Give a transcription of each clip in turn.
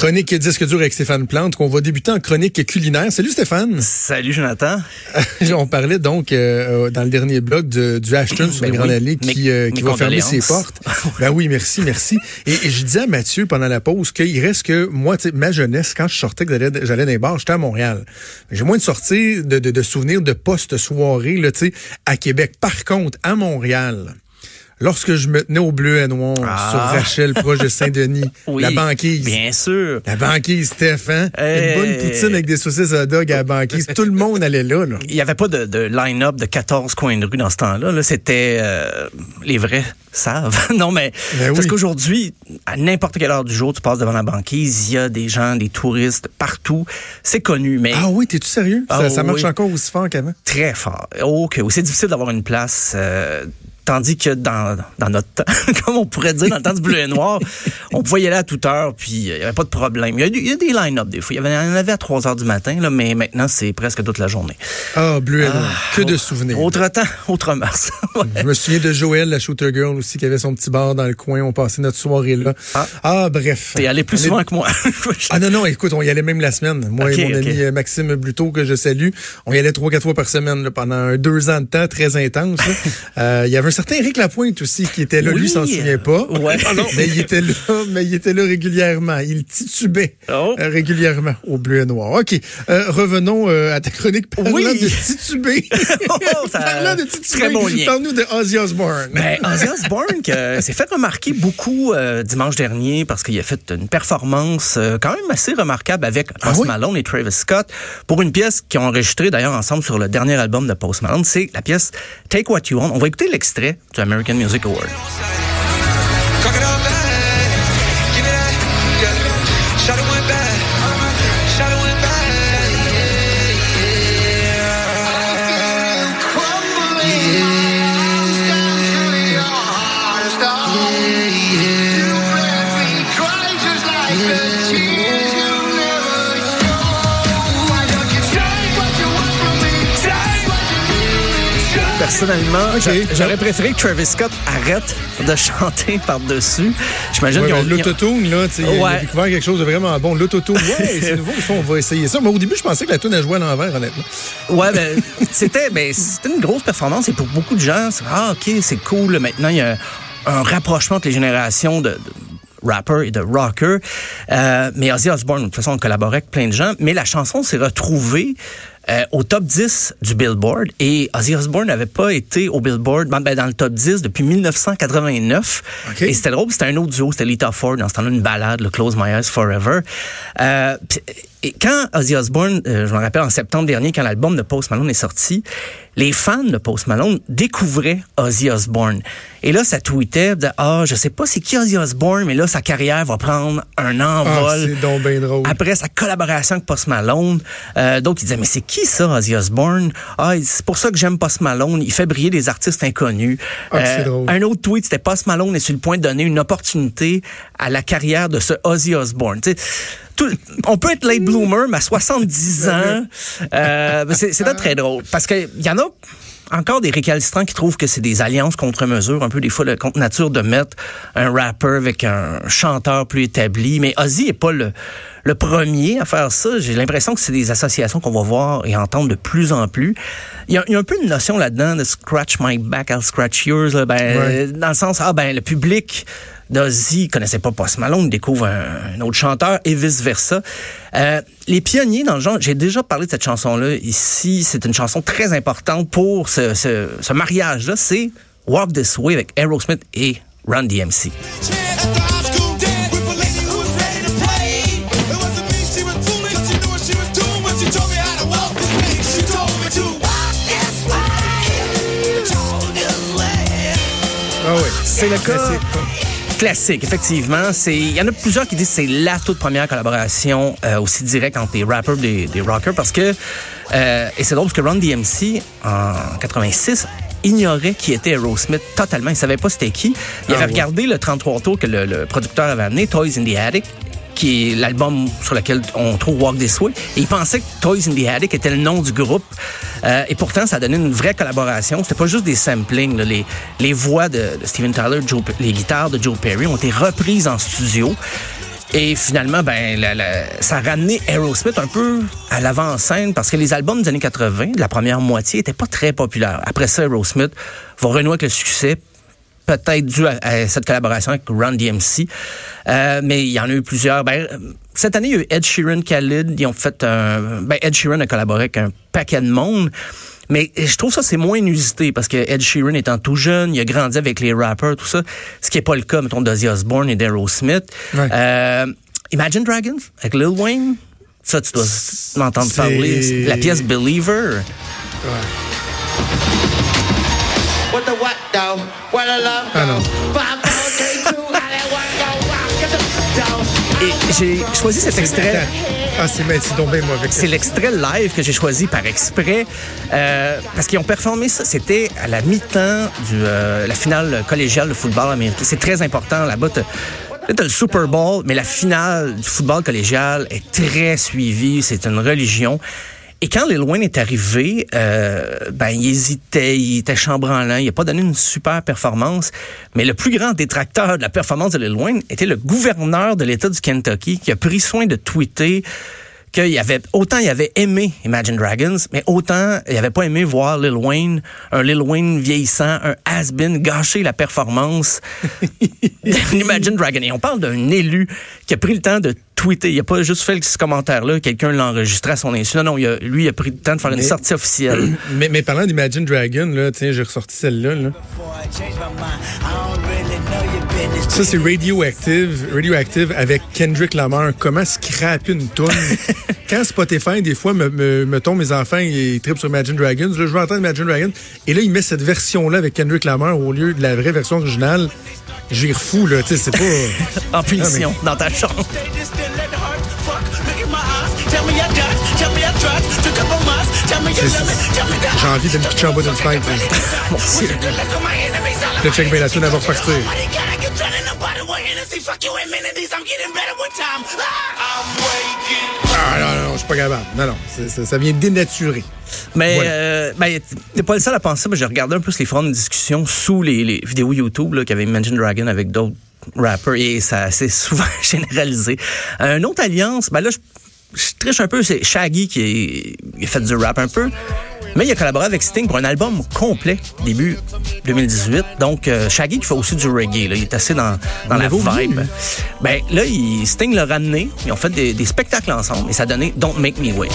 Chronique disque dur avec Stéphane Plante, qu'on va débuter en chronique culinaire. Salut Stéphane. Salut Jonathan. On parlait donc euh, euh, dans le dernier blog du Ashton sur Ben les Grandes oui. Allées qui, Mes- euh, qui mes va fermer ses portes. ben oui, merci, merci. Et, et je disais à Mathieu pendant la pause qu'il reste que moi, ma jeunesse, quand je sortais, que j'allais j'allais dans les bars, j'étais à Montréal. J'ai moins de sorties, de, de, de souvenirs de post-soirée, à Québec. Par contre, à Montréal, lorsque je me tenais au bleu et noir Ah. sur Rachel, proche de Saint-Denis, Oui, la banquise. Bien sûr. La banquise, Stéphane. Hey. Une bonne poutine avec des saucisses hot dog à la banquise. Tout le monde allait là, là. Il n'y avait pas de, de line-up de 14 coins de rue dans ce temps-là. Là, C'était euh, les vrais savent. non, mais Ben parce qu'aujourd'hui, à n'importe quelle heure du jour, tu passes devant la banquise, il y a des gens, des touristes partout. C'est connu, mais Ah oui, t'es-tu sérieux? Ah ça, ça marche oui. encore aussi fort qu'avant? très fort. Ok, oui, c'est difficile d'avoir une place. euh, Tandis que dans, dans notre temps, comme on pourrait dire, dans le temps du bleu et noir, on pouvait y aller à toute heure, puis il n'y avait pas de problème. Il y a, du- il y a des line-up des fois. Il y, avait, il y en avait à 3 heures du matin, là, mais maintenant, c'est presque toute la journée. Ah, bleu et noir. que de souvenirs. Autre temps, autre mars. Ouais. Je me souviens de Joël, la shooter girl aussi, qui avait son petit bar dans le coin. On passait notre soirée là. Ah. Ah, bref. T'es allé plus On est- souvent que moi. Ah non, non, écoute, on y allait même la semaine. Moi et mon ami euh, Maxime Bluteau, que je salue, on y allait trois, quatre fois par semaine là, pendant un deux ans de temps très intense. Euh, Il y avait un certain Eric Lapointe aussi qui était là. Oui. Lui, s'en souvient pas. Ouais. Ah non, mais il était là, mais il était là régulièrement. Il titubait Oh. euh, régulièrement au bleu et noir. OK. Euh, revenons euh, à ta chronique parlant Oui. de tituber. Oh, ça- parlant de tituber. très bon lien. Parle-nous de Ozzy Osbourne. Ben, Ozzy Osbourne qui, euh, s'est fait remarquer beaucoup euh, dimanche dernier parce qu'il a fait une performance quand même assez remarquable avec Post Ah oui? Malone et Travis Scott pour une pièce qu'ils ont enregistrée d'ailleurs ensemble sur le dernier album de Post Malone. C'est la pièce Take What You Want. On va écouter l'extrait du American Music Award. Personnellement, j'aurais préféré que Travis Scott arrête de chanter par-dessus. J'imagine Ouais, ben, ont- L'autotune, là, tu sais, Ouais. découvert quelque chose de vraiment bon. L'autotune, ouais, c'est nouveau, ça, on va essayer ça. Mais au début, je pensais que la tune a joué à l'envers, honnêtement. Ouais, ben, c'était, ben, une grosse performance et pour beaucoup de gens, c'est ah ok, c'est cool. Maintenant, il y a un, rapprochement entre les générations de, de rappers et de rockers. Euh, mais Ozzy Osbourne, de toute façon, on collaborait avec plein de gens. Mais la chanson s'est retrouvée euh, au top 10 du Billboard et Ozzy Osbourne n'avait pas été au Billboard ben, ben, dans le top 10 depuis 1989. OK. Et c'était drôle, c'était un autre duo, c'était Lita Ford, dans ce temps-là, une balade, le Close My Eyes Forever. Euh, pis- et quand Ozzy Osbourne, euh, je me rappelle en septembre dernier, quand l'album de Post Malone est sorti, les fans de Post Malone découvraient Ozzy Osbourne. Et là, ça tweetait de ah, je sais pas c'est qui Ozzy Osbourne, mais là sa carrière va prendre un Ah, envol. c'est donc bien drôle. Après sa collaboration avec Post Malone, euh, d'autres ils disaient mais c'est qui ça Ozzy Osbourne Ah c'est pour ça que j'aime Post Malone, il fait briller des artistes inconnus. Euh, Ah, c'est drôle. Un autre tweet c'était Post Malone est sur le point de donner une opportunité à la carrière de ce Ozzy Osbourne. Tout- on peut être late bloomer, mais à 70 ans, euh, ben, c'est c'est là très drôle parce que il y en a encore des récalcitrants qui trouvent que c'est des alliances contre mesure, un peu des fois le contre nature de mettre un rapper avec un chanteur plus établi. Mais Ozzy est pas le, le premier à faire ça. J'ai l'impression que c'est des associations qu'on va voir et entendre de plus en plus. Il y a, il y a un peu une notion là-dedans de scratch my back, I'll scratch yours. là. Ben, Ouais. Dans le sens, ah ben le public d'Ozzy connaissait pas Post Malone, découvre un, un autre chanteur et vice-versa. Euh, les pionniers dans le genre, j'ai déjà parlé de cette chanson-là ici, c'est une chanson très importante pour ce, ce, ce mariage-là, c'est Walk This Way avec Aerosmith et Run DMC. Ah oui. C'est le cas Classique. effectivement. C'est, il y en a plusieurs qui disent que c'est la toute première collaboration euh, aussi directe entre des rappers des, des rockers parce que, euh, et c'est drôle parce que Run DMC, en 86, ignorait qui était Aerosmith totalement. Il savait pas c'était qui. Il Ah avait ouais. regardé le 33 tours que le, le producteur avait amené, Toys in the Attic, qui est l'album sur lequel on trouve Walk This Way. Et il pensait que Toys in the Attic était le nom du groupe. Euh, et pourtant, ça a donné une vraie collaboration. C'était pas juste des samplings. Les, les voix de, Steven Tyler, les guitares de Joe Perry ont été reprises en studio. Et finalement, ben, ça a ramené Aerosmith un peu à l'avant-scène parce que les albums des années 80, de la première moitié, étaient pas très populaires. Après ça, Aerosmith va renouer avec le succès, peut-être dû à, à cette collaboration avec Run DMC. Euh, mais il y en a eu plusieurs. Ben, cette année, il y a eu Ed Sheeran, Khalid. Ils ont fait un... Ben, Ed Sheeran a collaboré avec un paquet de monde. Mais je trouve ça, c'est moins inusité parce que Ed Sheeran étant tout jeune, il a grandi avec les rappers, tout ça. Ce qui n'est pas le cas, mettons, d'Ozzy Osbourne et d'Aerosmith. Ouais. Euh, Imagine Dragons avec Lil Wayne. Ça, tu dois m'entendre parler. La pièce Believer. What the what though? What the love Ah. Et j'ai choisi cet extrait. Ah, c'est mais c'est donc bien mauvais. C'est l'extrait live que j'ai choisi par exprès euh, parce qu'ils ont performé ça. C'était à la mi-temps de la finale collégiale de football américain. C'est très important là-bas. t'as- Là, t'as le Super Bowl, mais la finale du football collégial est très suivie. C'est une religion. Et quand Lil Wayne est arrivé, euh, ben, il hésitait, il était chambranlant, il n'a pas donné une super performance. Mais le plus grand détracteur de la performance de Lil Wayne était le gouverneur de l'État du Kentucky qui a pris soin de tweeter qu'il avait autant il avait aimé Imagine Dragons, mais autant il avait pas aimé voir Lil Wayne, un Lil Wayne vieillissant, un has-been gâcher la performance d'Imagine Dragon. Et on parle d'un élu qui a pris le temps de tweeter. Il a pas juste fait ce commentaire-là, quelqu'un l'a enregistré à son insu. Non, non, il a- lui, il a pris le temps de faire une sortie officielle. Mais, mais parlant d'Imagine Dragon, là, tiens, j'ai ressorti celle-là. Là. Ça, c'est Radioactive, Radioactive avec Kendrick Lamar. Comment scraper une toune? Quand Spotify, des fois, me, me, mettons, mes enfants, ils trippent sur Imagine Dragons. Là, je veux entendre Imagine Dragons. Et là, il met cette version-là avec Kendrick Lamar au lieu de la vraie version originale. J'ai fou, là. Tu sais, c'est pas... en punition, dans ta chambre. J'ai envie de me pitcher en bas d'une fenêtre. là. Mon Dieu. Là, check bien la tune, elle va repartir. Ah, non, non, je suis pas capable. Non, non, c'est- c'est- ça vient dénaturer. Mais Voilà. euh, ben, t'es pas le seul à penser mais J'ai regardé un peu les forums de discussion sous les, les vidéos YouTube là, qu'il y avait Imagine Dragon avec d'autres rappers et ça s'est souvent généralisé. Euh, une autre alliance, ben là, je, je triche un peu, c'est Shaggy qui a fait du rap un peu. Mais il a collaboré avec Sting pour un album complet, début 2018. Donc, euh, Shaggy qui fait aussi du reggae. Là. Il est assez dans, dans la vibe. Ben, là, il, Sting l'a ramené. Ils ont fait des, des spectacles ensemble et ça a donné Don't Make Me Wait.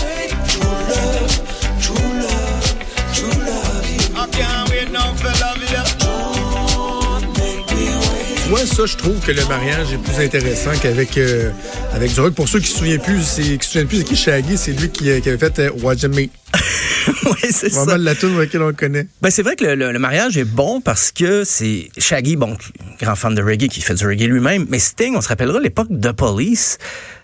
Ça, je trouve que le mariage est plus intéressant qu'avec euh, avec du rock. Pour ceux qui se souviennent plus, c'est qui se souviennent plus, c'est qui Shaggy, c'est lui qui, euh, qui avait fait euh, Watch Me. oui, c'est ça. Vraiment la tune avec laquelle on le connaît. Ben, c'est vrai que le, le- le mariage est bon parce que c'est Shaggy, bon, grand fan de reggae qui fait du reggae lui-même, mais Sting, on se rappellera l'époque de Police.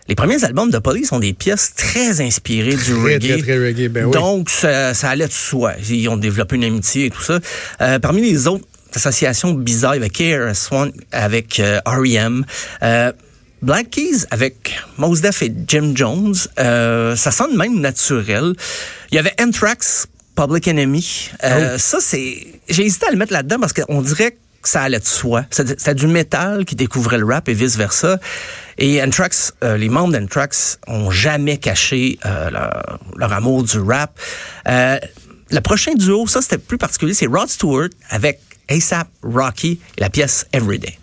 Les premiers albums de Police ont des pièces très inspirées du Très, reggae. très, très reggae, ben oui. Donc, ça, ça allait de soi. Ils ont développé une amitié et tout ça. Euh, parmi les autres associations bizarres, il y avait KRS-One avec euh, R.E.M., euh, Black Keys avec Mos Def et Jim Jones. Euh, ça sonne même naturel. Il y avait Anthrax, Public Enemy. Euh, Ça, c'est... J'ai hésité à le mettre là-dedans parce qu'on dirait que ça allait de soi. C'était c'était du métal qui découvrait le rap et vice-versa. Et Anthrax, euh, les membres d'Anthrax ont jamais caché euh, leur, leur amour du rap. Euh, le prochain duo, ça c'était plus particulier, c'est Rod Stewart avec ASAP Rocky et la pièce Everyday.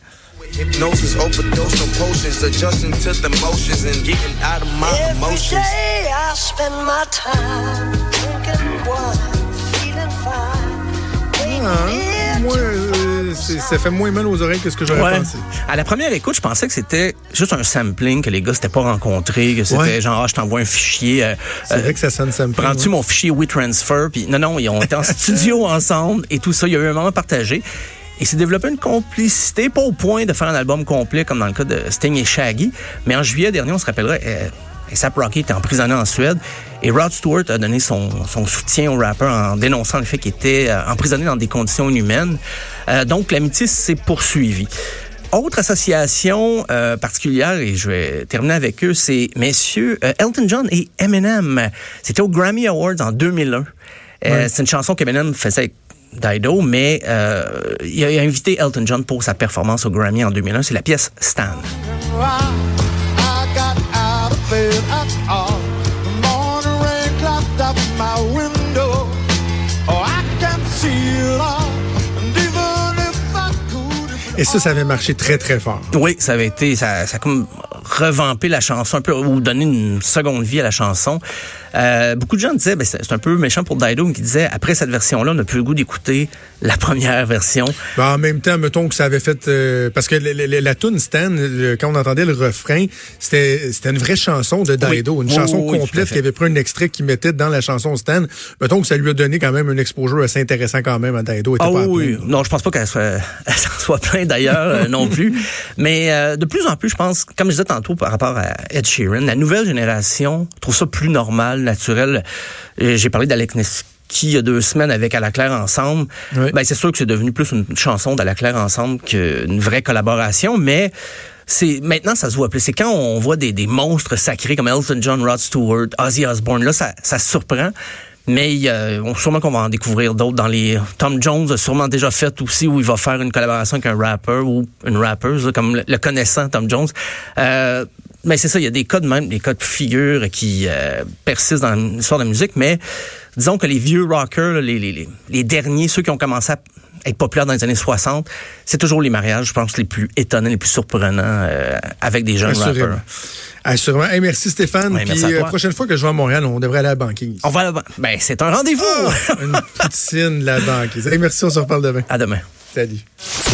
Hypnosis, overdose on potions, adjusting to the motions and getting out of my Every emotions. day I spend my time ça fait moins mal aux oreilles que ce que j'aurais Ouais. pensé. À la première écoute, je pensais que c'était juste un sampling, que les gars s'étaient pas rencontrés, que c'était Ouais. genre, ah, je t'envoie un fichier. euh, C'est euh, vrai que ça sonne ça me Prends-tu mon fichier WeTransfer? Puis non, non, ils ont été en studio ensemble et tout ça. Il y a eu un moment partagé. Et s'est développé une complicité, pas au point de faire un album complet comme dans le cas de Sting et Shaggy, mais en juillet dernier, on se rappellera, euh, ASAP Rocky était emprisonné en Suède et Rod Stewart a donné son, son soutien au rappeur en dénonçant le fait qu'il était euh, emprisonné dans des conditions inhumaines. Euh, donc, l'amitié s'est poursuivie. Autre association euh, particulière, et je vais terminer avec eux, c'est messieurs euh, Elton John et Eminem. C'était au Grammy Awards en 2001. Euh, c'est une chanson qu'Eminem faisait avec Dido, mais il a, invité Elton John pour sa performance au Grammy en 2001. C'est la pièce Stan. Et ça, ça avait marché très, très fort. Oui, ça avait été, ça, ça comme revampé la chanson un peu, ou donné une seconde vie à la chanson. Euh, beaucoup de gens disaient, ben, c'est un peu méchant pour Dido, qui disait, après cette version-là, on n'a plus le goût d'écouter la première version. Ben, en même temps, mettons que ça avait fait... euh, parce que la tune Stan, le- quand on entendait le refrain, c'était une vraie chanson de Dido, Oui. une Oui, chanson oui, complète qui avait pris un extrait qui mettait dans la chanson Stan. Mettons que ça lui a donné quand même un exposure assez intéressant quand même à Dido. Ah pas à oui, non, je pense pas qu'elle soit, elle s'en soit plein d'ailleurs euh, non plus. Mais euh, de plus en plus, je pense, comme je disais tantôt par rapport à Ed Sheeran, la nouvelle génération trouve ça plus normal, naturel. Euh, J'ai parlé d'Alec Neski il y a deux semaines avec À la Claire ensemble. Oui. Ben, c'est sûr que c'est devenu plus une chanson d'À la Claire ensemble qu'une vraie collaboration, mais c'est maintenant ça se voit plus. C'est quand on voit des, des monstres sacrés comme Elton John, Rod Stewart, Ozzy Osbourne, là ça, ça surprend. Mais on, sûrement qu'on va en découvrir d'autres dans les. Tom Jones a sûrement déjà fait aussi où il va faire une collaboration avec un rapper ou une rappeuse, comme le, connaissant Tom Jones. Euh, mais c'est ça, il y a des de même, des cas de figure qui euh, persistent dans l'histoire de la musique, mais disons que les vieux rockers, les, les, les derniers, ceux qui ont commencé à être populaires dans les années 60, c'est toujours les mariages, je pense, les plus étonnants, les plus surprenants euh, avec des jeunes Assurément. rappers. Assurément. Hey, merci Stéphane. Ouais, Puis à euh, prochaine fois que je vais à Montréal, on devrait aller à la banquise. On va là-bas. Ben, c'est un rendez-vous! Une poutine, la banquise. Hey, merci, on se reparle demain. à demain. Salut.